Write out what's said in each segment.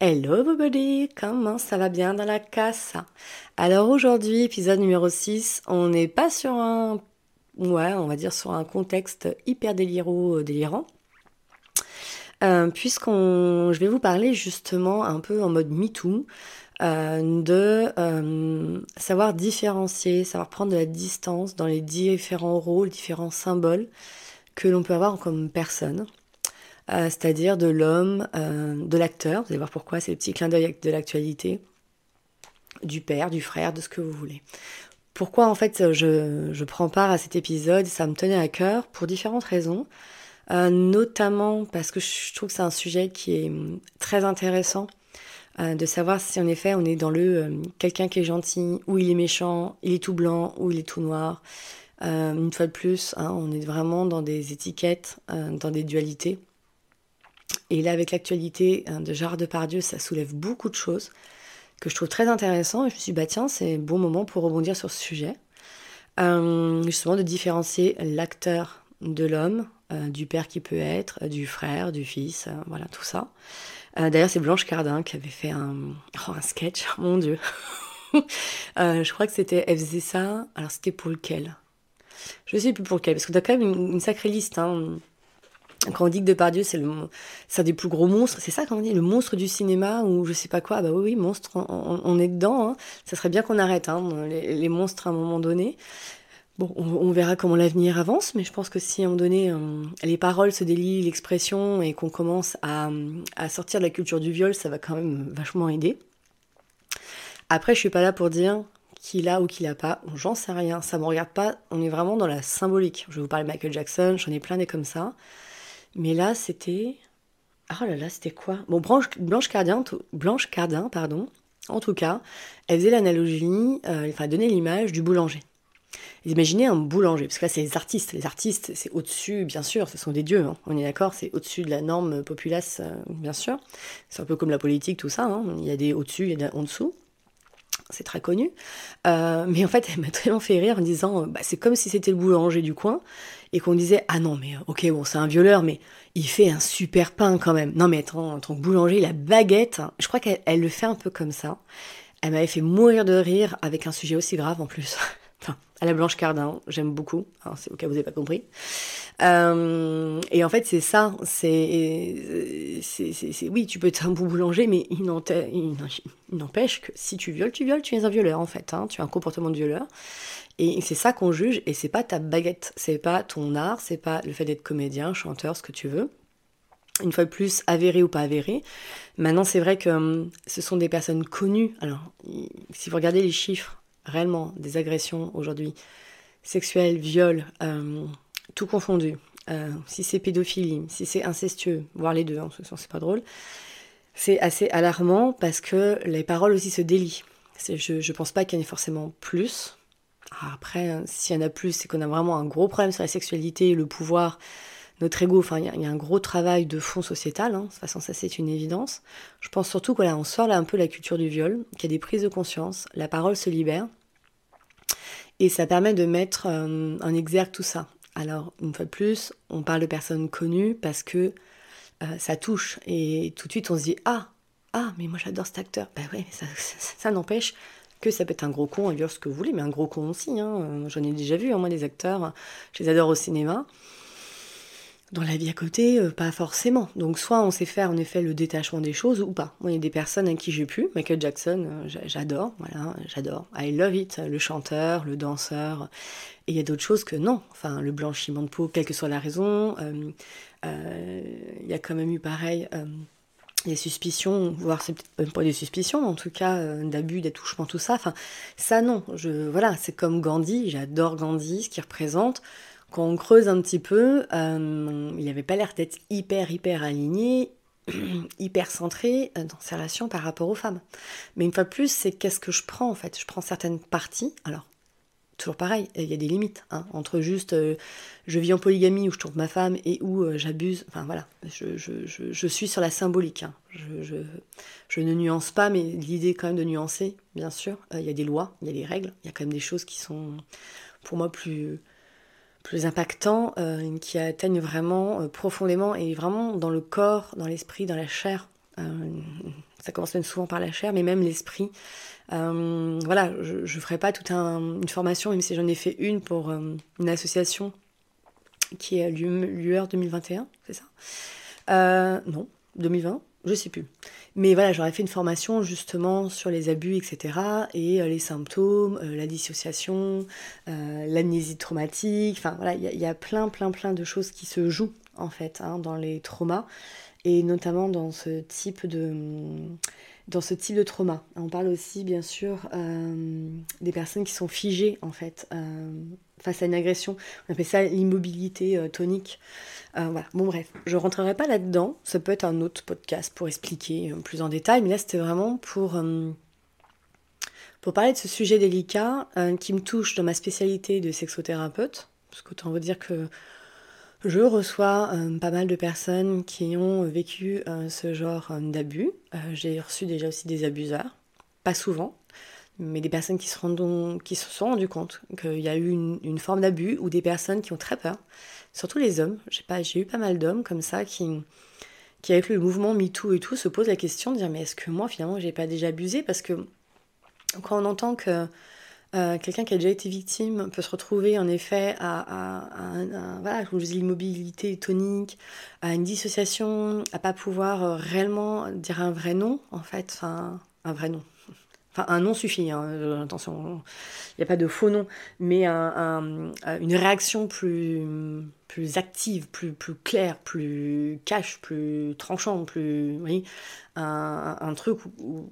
Hello everybody, comment ça va bien dans la casse? Alors aujourd'hui, épisode numéro 6, on n'est pas sur un... Ouais, on va dire sur un contexte hyper déliro, délirant. Euh, puisqu'on, je vais vous parler justement un peu en mode MeToo euh, de euh, savoir différencier, savoir prendre de la distance dans les différents rôles, différents symboles que l'on peut avoir comme personne. Euh, c'est-à-dire de l'homme, de l'acteur, vous allez voir pourquoi, c'est le petit clin d'œil de l'actualité, du père, du frère, de ce que vous voulez. Pourquoi en fait je, je prends part à cet épisode, ça me tenait à cœur pour différentes raisons. notamment parce que je trouve que c'est un sujet qui est hum, très intéressant euh, de savoir si en effet on est dans le euh, quelqu'un qui est gentil, ou il est méchant, il est tout blanc, ou il est tout noir. Euh, une fois de plus, hein, on est vraiment dans des étiquettes, dans des dualités. Et là, avec l'actualité de Gérard Depardieu, ça soulève beaucoup de choses que je trouve très intéressant. Et je me suis dit, bah tiens, c'est un bon moment pour rebondir sur ce sujet. justement, de différencier l'acteur de l'homme, du père qui peut être, du frère, du fils, voilà, tout ça. Euh, d'ailleurs, c'est Blanche Cardin qui avait fait un, oh, un sketch, mon dieu. Euh, je crois que c'était, elle. Alors, c'était pour lequel? Je sais plus pour lequel, parce que t'as quand même une, sacrée liste. Hein. Quand on dit que Depardieu, c'est un des plus gros monstres, c'est ça qu'on dit, le monstre du cinéma ou je sais pas quoi. bah oui, oui, monstre, on, est dedans. Hein. Ça serait bien qu'on arrête hein, les, monstres à un moment donné. Bon, on, verra comment l'avenir avance, mais je pense que si à un moment donné euh, les paroles se délient, l'expression et qu'on commence à, sortir de la culture du viol, ça va quand même vachement aider. Après, je suis pas là pour dire qu'il a ou qu'il a pas, j'en sais rien, ça me regarde pas, on est vraiment dans la symbolique. Je vais vous parler de Michael Jackson, j'en ai plein des comme ça. Mais là, c'était. Oh là là, c'était quoi? Bon, Blanche, Blanche, Cardin, Blanche Cardin, pardon, en tout cas, elle faisait l'analogie, euh, enfin, donnait l'image du boulanger. Imaginez un boulanger, parce que là c'est les artistes. Les artistes, c'est au-dessus, bien sûr, ce sont des dieux, hein. on est d'accord, c'est au-dessus de la norme populace, euh, bien sûr. C'est un peu comme la politique, tout ça, hein. il y a des au-dessus, il y a des en dessous. C'est très connu. Euh, mais en fait, elle m'a tellement fait rire en disant, bah, c'est comme si c'était le boulanger du coin, et qu'on disait, ah non, mais ok, bon, c'est un violeur, mais il fait un super pain quand même. Non, mais attends, que boulanger, la baguette, je crois qu'elle le fait un peu comme ça. Elle m'avait fait mourir de rire avec un sujet aussi grave en plus. À la Blanche Cardin, j'aime beaucoup, hein, c'est au cas où vous n'avez pas compris. Euh, et en fait, c'est ça, c'est, c'est, oui, tu peux être un bon boulanger, mais il n'empêche que si tu violes, tu violes, tu es un violeur en fait, hein, tu as un comportement de violeur. Et c'est ça qu'on juge, et c'est pas ta baguette, c'est pas ton art, c'est pas le fait d'être comédien, chanteur, ce que tu veux. Une fois de plus, avéré ou pas avéré. Maintenant, c'est vrai que hum, ce sont des personnes connues. Alors, si vous regardez les chiffres réellement des agressions aujourd'hui, sexuelles, viols, euh, tout confondu, euh, si c'est pédophilie, si c'est incestueux, voire les deux, en ce sens c'est pas drôle, c'est assez alarmant parce que les paroles aussi se délient. Je ne pense pas qu'il y en ait forcément plus. Après, hein, s'il y en a plus, c'est qu'on a vraiment un gros problème sur la sexualité, le pouvoir, notre ego. Enfin, il y, a un gros travail de fond sociétal. Hein. De toute façon, ça, c'est une évidence. Je pense surtout qu'on sort un peu la culture du viol, qu'il y a des prises de conscience, la parole se libère. Et ça permet de mettre euh, en exergue tout ça. Alors, une fois de plus, on parle de personnes connues parce que euh, ça touche. Et tout de suite, on se dit Ah, ah, mais moi j'adore cet acteur. Ben ouais, ça, ça, n'empêche que ça peut être un gros con, dire ce que vous voulez, mais un gros con aussi. Hein. J'en ai déjà vu, hein, moi, des acteurs, je les adore au cinéma. Dans la vie à côté, euh, pas forcément. Donc soit on sait faire en effet le détachement des choses ou pas. Il y a des personnes à qui j'ai pu. Michael Jackson, euh, j'adore, voilà, j'adore. I love it. Le chanteur, le danseur. Et il y a d'autres choses que non. Enfin, le blanchiment de peau, quelle que soit la raison. Euh, il y a quand même eu pareil des suspicions, voire c'est peut-être même pas des suspicions, en tout cas d'abus, d'attouchement, tout ça. Enfin, ça non. Je, voilà, c'est comme Gandhi. J'adore Gandhi, ce qu'il représente quand on creuse un petit peu, euh, il n'avait pas l'air d'être hyper, hyper aligné, hyper centré euh, dans ses relations par rapport aux femmes. Mais une fois de plus, c'est qu'est-ce que je prends en fait Je prends certaines parties. Alors, toujours pareil, il y a des limites hein, entre juste euh, je vis en polygamie où je trompe ma femme et où j'abuse. Enfin voilà, je, suis sur la symbolique. Hein. Je, ne nuance pas, mais l'idée quand même de nuancer, bien sûr. Il y a des lois, il y a des règles, il y a quand même des choses qui sont pour moi plus plus impactants, euh, qui atteignent vraiment euh, profondément et vraiment dans le corps, dans l'esprit, dans la chair. Euh, ça commence même souvent par la chair, mais même l'esprit. voilà, je ne ferai pas toute une formation, même si j'en ai fait une pour une association qui est l'UR 2021, c'est ça Non, 2020 je sais plus. Mais voilà, j'aurais fait une formation justement sur les abus, etc. Et euh, les symptômes, euh, la dissociation, euh, l'amnésie traumatique. Enfin voilà, il y, a plein, plein, plein de choses qui se jouent en fait hein, dans les traumas. Et notamment dans ce type de, dans ce type de trauma. On parle aussi bien sûr des personnes qui sont figées en fait face à une agression. On appelle ça l'immobilité tonique. Euh, voilà, bon bref, je rentrerai pas là-dedans, ça peut être un autre podcast pour expliquer euh, plus en détail, mais là c'était vraiment pour, euh, pour parler de ce sujet délicat qui me touche dans ma spécialité de sexothérapeute, parce qu'autant vous dire que je reçois pas mal de personnes qui ont vécu ce genre d'abus. J'ai reçu déjà aussi des abuseurs, pas souvent, mais des personnes qui se, sont rendues compte qu'il y a eu une, forme d'abus ou des personnes qui ont très peur. Surtout les hommes. J'ai eu pas mal d'hommes comme ça qui, avec le mouvement MeToo et tout, se posent la question de dire mais est-ce que moi finalement j'ai pas déjà abusé? Parce que quand on entend que euh, quelqu'un qui a déjà été victime peut se retrouver en effet à, à, voilà, comme je dis, l'immobilité tonique, à une dissociation, à pas pouvoir euh, réellement dire un vrai nom en fait, enfin un vrai nom, un nom suffit, hein, euh, attention, il n'y a pas de faux nom, mais une réaction plus, active, plus, claire, plus cash, plus tranchante, plus. Oui, un, truc où,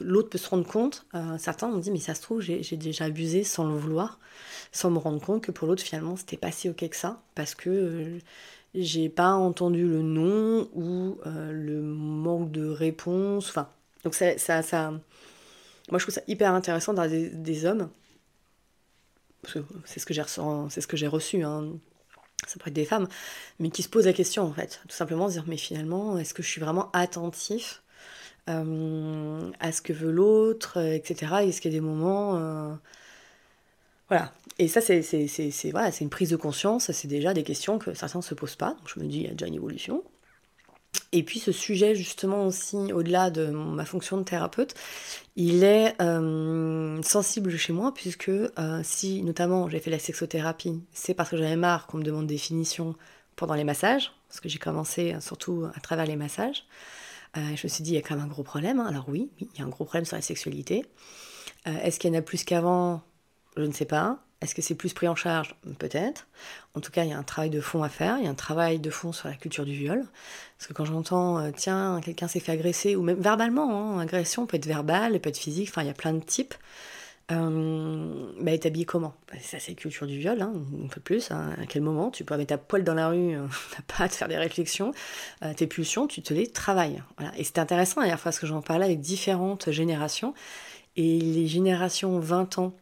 l'autre peut se rendre compte. Euh, certains m'ont dit, mais ça se trouve, j'ai déjà abusé sans le vouloir, sans me rendre compte que pour l'autre, finalement, c'était pas si ok que ça, parce que. Euh, j'ai pas entendu le nom ou le manque de réponse. Enfin, donc ça, moi, je trouve ça hyper intéressant d'avoir des, hommes. C'est ce que j'ai c'est ce que j'ai reçu. Hein. Ça pourrait être des femmes, mais qui se posent la question en fait, tout simplement se dire mais finalement, est-ce que je suis vraiment attentif euh, à ce que veut l'autre, etc. Est-ce qu'il y a des moments, euh, voilà. Et ça, c'est voilà, une prise de conscience. C'est déjà des questions que certains ne se posent pas. Donc je me dis, il y a déjà une évolution. Et puis ce sujet justement aussi, au-delà de ma fonction de thérapeute, il est euh, sensible chez moi puisque euh, si notamment j'ai fait la sexothérapie, c'est parce que j'avais marre qu'on me demande des définitions pendant les massages, parce que j'ai commencé euh, surtout à travers les massages. je me suis dit, il y a quand même un gros problème. Hein. Alors oui, il y a un gros problème sur la sexualité. Est-ce qu'il y en a plus qu'avant? Je ne sais pas. Est-ce que c'est plus pris en charge Peut-être. En tout cas, il y a un travail de fond à faire. Il y a un travail de fond sur la culture du viol. Parce que quand j'entends, euh, tiens, quelqu'un s'est fait agresser, ou même verbalement, hein, agression peut être verbale, peut être physique, enfin, il y a plein de types. Euh, bah, est comment? Bah, Ça, c'est culture du viol, hein, peu plus. Hein. À quel moment? Tu peux mettre ta poêle dans la rue, t'as pas à te faire des réflexions, euh, tes pulsions, tu te les travailles. Voilà. Et c'était intéressant d'ailleurs parce que j'en parlais avec différentes générations. Et les générations 20 ans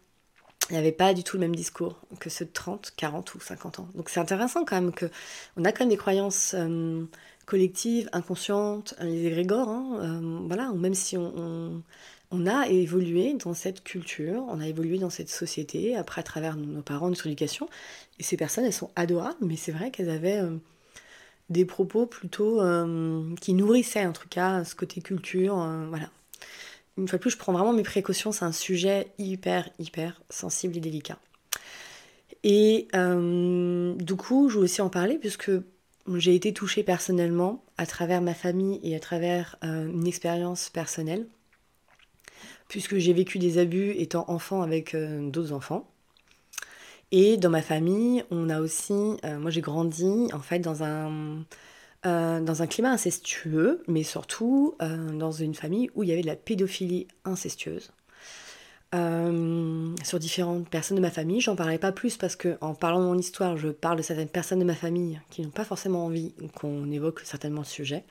il n'y avait pas du tout le même discours que ceux de 30, 40 ou 50 ans. Donc c'est intéressant quand même que on a quand même des croyances euh, collectives, inconscientes, les égrégores, hein, euh, voilà, même si on, on, a évolué dans cette culture, on a évolué dans cette société, après à travers nos parents, notre éducation, et ces personnes, elles sont adorables, mais c'est vrai qu'elles avaient euh, des propos plutôt qui nourrissaient en tout cas ce côté culture, voilà une fois de plus, je prends vraiment mes précautions. C'est un sujet hyper, hyper sensible et délicat. Et euh, du coup, je voulais aussi en parler puisque j'ai été touchée personnellement à travers ma famille et à travers euh, une expérience personnelle, puisque j'ai vécu des abus étant enfant avec euh, d'autres enfants. Et dans ma famille, on a aussi, moi j'ai grandi en fait dans un, euh, dans un climat incestueux, mais surtout euh, dans une famille où il y avait de la pédophilie incestueuse. Euh, sur différentes personnes de ma famille, j'en parlerai pas plus parce que en parlant de mon histoire, je parle de certaines personnes de ma famille qui n'ont pas forcément envie qu'on évoque certainement le sujet.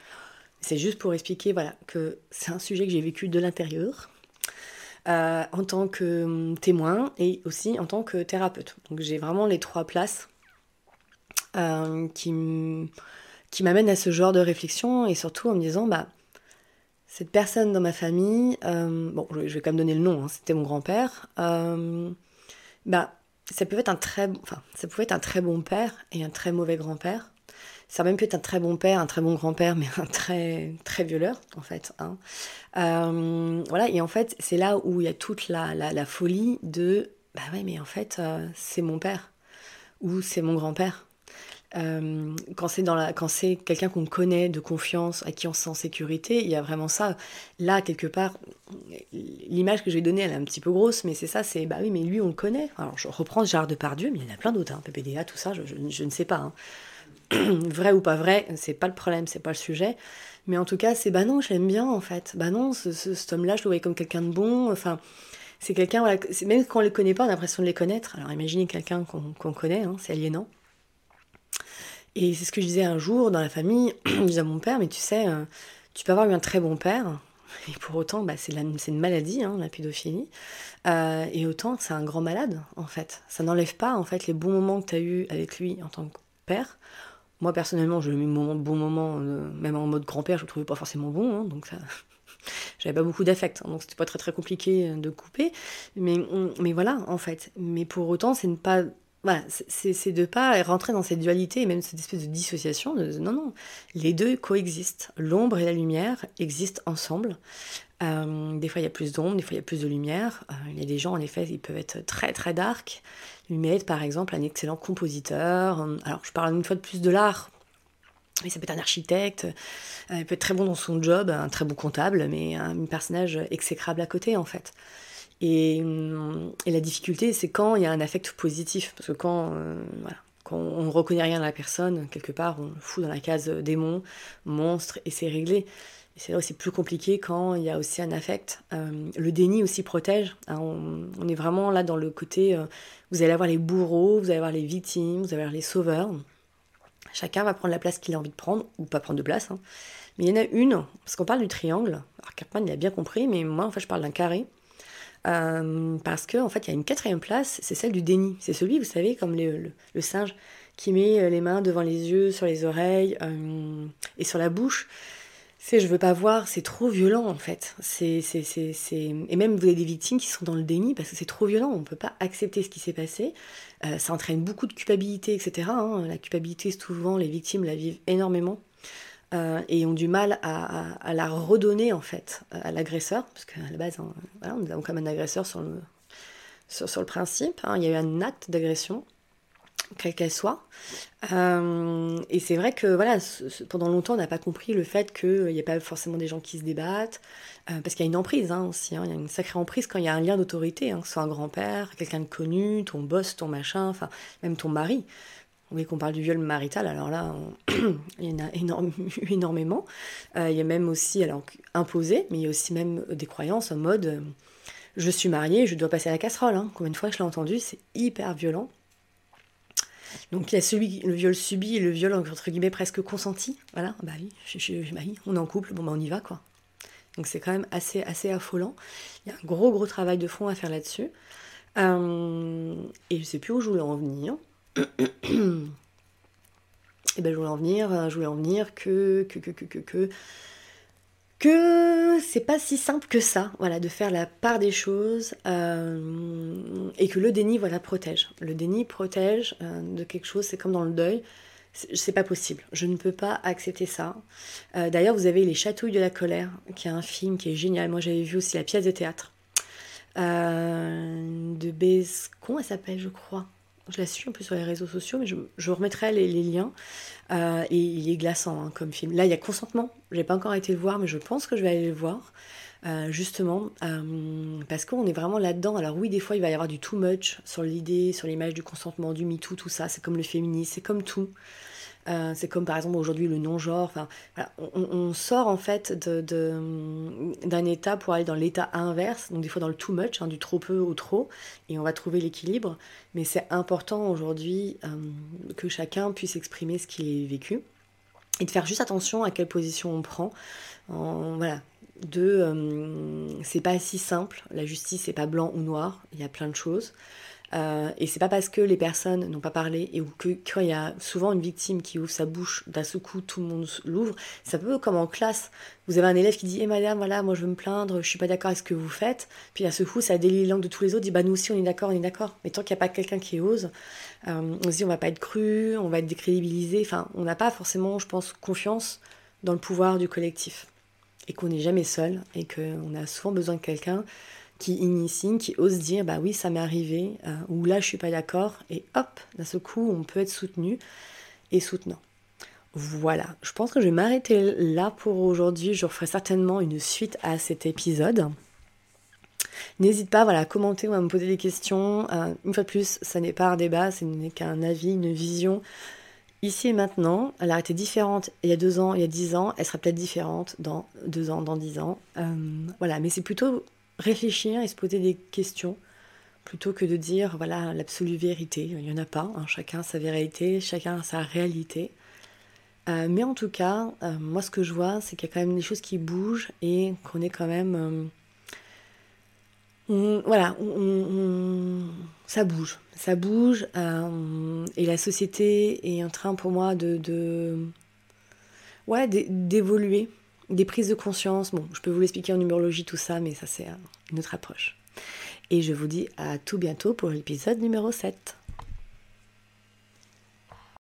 C'est juste pour expliquer voilà, que c'est un sujet que j'ai vécu de l'intérieur, en tant que hum, témoin et aussi en tant que thérapeute. Donc j'ai vraiment les trois places qui me qui m'amène à ce genre de réflexion et surtout en me disant, bah, cette personne dans ma famille, euh, bon, je vais quand même donner le nom, hein, c'était mon grand-père, euh, bah, ça pouvait être un très, enfin, ça pouvait être un très bon père et un très mauvais grand-père. ça va même pu être un très bon père, un très bon grand-père, mais un très, très violeur, en fait. Hein. Euh, voilà, et en fait, c'est là où il y a toute la, la, folie de bah ouais, mais en fait, c'est mon père ou c'est mon grand-père. Euh, quand c'est dans la, quand c'est quelqu'un qu'on connaît de confiance, à qui on se sent en sécurité, il y a vraiment ça. Là, quelque part, l'image que j'ai donnée, elle est un petit peu grosse, mais c'est ça, c'est bah oui, mais lui, on le connaît. Alors, je reprends Gérard Depardieu, mais il y en a plein d'autres, hein, PPDA, tout ça, je, ne sais pas. Hein. vrai ou pas vrai, c'est pas le problème, c'est pas le sujet. Mais en tout cas, c'est bah non, je l'aime bien en fait. Bah non, ce, cet homme-là, je le voyais comme quelqu'un de bon. Enfin, c'est quelqu'un, même quand on les connaît pas, on a l'impression de les connaître. Alors imaginez quelqu'un qu'on connaît, hein, c'est aliénant. Et c'est ce que je disais un jour dans la famille, je disais à mon père, mais tu sais, euh, tu peux avoir eu un très bon père, et pour autant, bah, c'est une maladie, hein, la pédophilie. Euh, et autant, c'est un grand malade, en fait. Ça n'enlève pas, en fait, les bons moments que tu as eus avec lui en tant que père. Moi, personnellement, j'ai eu mon bon moment, euh, même en mode grand-père, je le trouvais pas forcément bon, hein, donc ça... J'avais pas beaucoup d'affect, hein, donc c'était pas très très compliqué de couper. Mais, mais voilà, en fait. Mais pour autant, c'est ne pas voilà, c'est de pas rentrer dans cette dualité et même cette espèce de dissociation. non, non, les deux coexistent. L'ombre et la lumière existent ensemble. Euh, des fois, il y a plus d'ombre, des fois, il y a plus de lumière. Euh, il y a des gens, en effet, ils peuvent être très, très dark. Lumière, par exemple, un excellent compositeur. Alors, je parle une fois de plus de l'art. Mais ça peut être un architecte, euh, il peut être très bon dans son job, un très bon comptable, mais un personnage exécrable à côté, en fait. Et, et la difficulté, c'est quand il y a un affect positif. Parce que quand, euh, quand on ne reconnaît rien à la personne, quelque part, on le fout dans la case démon, monstre, et c'est réglé. C'est plus compliqué quand il y a aussi un affect. Euh, le déni aussi protège. Hein, on, est vraiment là dans le côté, euh, vous allez avoir les bourreaux, vous allez avoir les victimes, vous allez avoir les sauveurs. Chacun va prendre la place qu'il a envie de prendre, ou pas prendre de place. Hein. Mais il y en a une, parce qu'on parle du triangle. Alors Cartman, il a bien compris, mais moi, en fait, je parle d'un carré. Euh, parce qu'en en fait, il y a une quatrième place, c'est celle du déni. C'est celui, vous savez, comme le, singe qui met euh, les mains devant les yeux, sur les oreilles euh, et sur la bouche. C'est je veux pas voir, c'est trop violent en fait. C'est, c'est, c'est, Et même vous avez des victimes qui sont dans le déni parce que c'est trop violent, on ne peut pas accepter ce qui s'est passé. ça entraîne beaucoup de culpabilité, etc. Hein. La culpabilité, souvent, les victimes la vivent énormément. Euh, et ont du mal à, la redonner en fait à l'agresseur, parce qu'à la base, hein, nous avons comme un agresseur sur le, sur, le principe, hein. il y a eu un acte d'agression, quelle qu'elle soit. Euh, et c'est vrai que voilà, pendant longtemps, on n'a pas compris le fait qu'il n'y a pas forcément des gens qui se débattent, euh, parce qu'il y a une emprise hein, aussi, il y a une sacrée emprise quand il y a un lien d'autorité, que ce soit un grand-père, quelqu'un de connu, ton boss, ton machin, enfin même ton mari. Oui, qu'on parle du viol marital, alors là, il y en a énormément. Euh, il y a même aussi, alors imposé, mais il y a aussi même des croyances en mode euh, je suis mariée, je dois passer à la casserole. Hein. Combien de fois je l'ai entendu, c'est hyper violent. Donc il y a celui, le viol subi et le viol entre guillemets presque consenti. Voilà, bah oui, bah on est en couple, bon bah on y va quoi. Donc c'est quand même assez, assez affolant. Il y a un gros gros travail de fond à faire là-dessus. Euh, et je sais plus où je voulais en venir. Et ben je voulais en venir, euh, je voulais en venir que que que que que que, que c'est pas si simple que ça, voilà, de faire la part des choses euh, et que le déni, voilà, protège. Le déni protège euh, de quelque chose, c'est comme dans le deuil, c'est pas possible. Je ne peux pas accepter ça. D'ailleurs, vous avez Les Chatouilles de la colère, qui est un film qui est génial. Moi, j'avais vu aussi la pièce de théâtre de Bescon, elle s'appelle, je crois je la suis un peu sur les réseaux sociaux, mais je, remettrai les, liens. Euh, et il est glaçant hein, comme film. Là, il y a Consentement. J'ai pas encore été le voir, mais je pense que je vais aller le voir. Euh, justement, euh, parce qu'on est vraiment là-dedans. Alors oui, des fois, il va y avoir du too much sur l'idée, sur l'image du consentement, du MeToo, tout ça. C'est comme le féminisme, c'est comme tout. Euh, c'est comme par exemple aujourd'hui le non-genre. On, sort en fait d'un état pour aller dans l'état inverse, donc des fois dans le too much, hein, du trop peu au trop, et on va trouver l'équilibre. Mais c'est important aujourd'hui euh, que chacun puisse exprimer ce qu'il a vécu et de faire juste attention à quelle position on prend. voilà, de euh, c'est pas si simple la justice c'est pas blanc ou noir il y a plein de choses Euh, et c'est pas parce que les personnes n'ont pas parlé et que quand il y a souvent une victime qui ouvre sa bouche, d'un seul coup tout le monde l'ouvre. C'est un peu comme en classe. Vous avez un élève qui dit Eh madame, voilà, moi je veux me plaindre, je suis pas d'accord avec ce que vous faites. Puis à ce coup, ça délie les langues de tous les autres, dit Bah nous aussi on est d'accord, on est d'accord. Mais tant qu'il n'y a pas quelqu'un qui ose, euh, on se dit On va pas être cru, on va être décrédibilisé. Enfin, on n'a pas forcément, je pense, confiance dans le pouvoir du collectif. Et qu'on n'est jamais seul et qu'on a souvent besoin de quelqu'un qui initie, qui ose dire bah oui ça m'est arrivé euh, ou là je suis pas d'accord et hop d'un seul coup on peut être soutenu et soutenant. Voilà, je pense que je vais m'arrêter là pour aujourd'hui. Je referai certainement une suite à cet épisode. N'hésite pas voilà, à commenter ou à me poser des questions. Euh, une fois de plus, ça n'est pas un débat, ce n'est qu'un avis, une vision. Ici et maintenant, elle a été différente il y a deux ans, il y a dix ans, elle sera peut-être différente dans deux ans, dans dix ans. Euh, voilà, mais c'est plutôt réfléchir et se poser des questions plutôt que de dire voilà l'absolue vérité. Il n'y en a pas, hein. chacun sa vérité, chacun sa réalité. Euh, mais en tout cas, euh, moi ce que je vois, c'est qu'il y a quand même des choses qui bougent et qu'on est quand même... Euh, voilà, ça bouge, ça bouge et la société est en train pour moi de, de d'évoluer des prises de conscience. Bon, je peux vous l'expliquer en numérologie, tout ça, mais ça, c'est une autre approche. Et je vous dis à tout bientôt pour l'épisode numéro 7.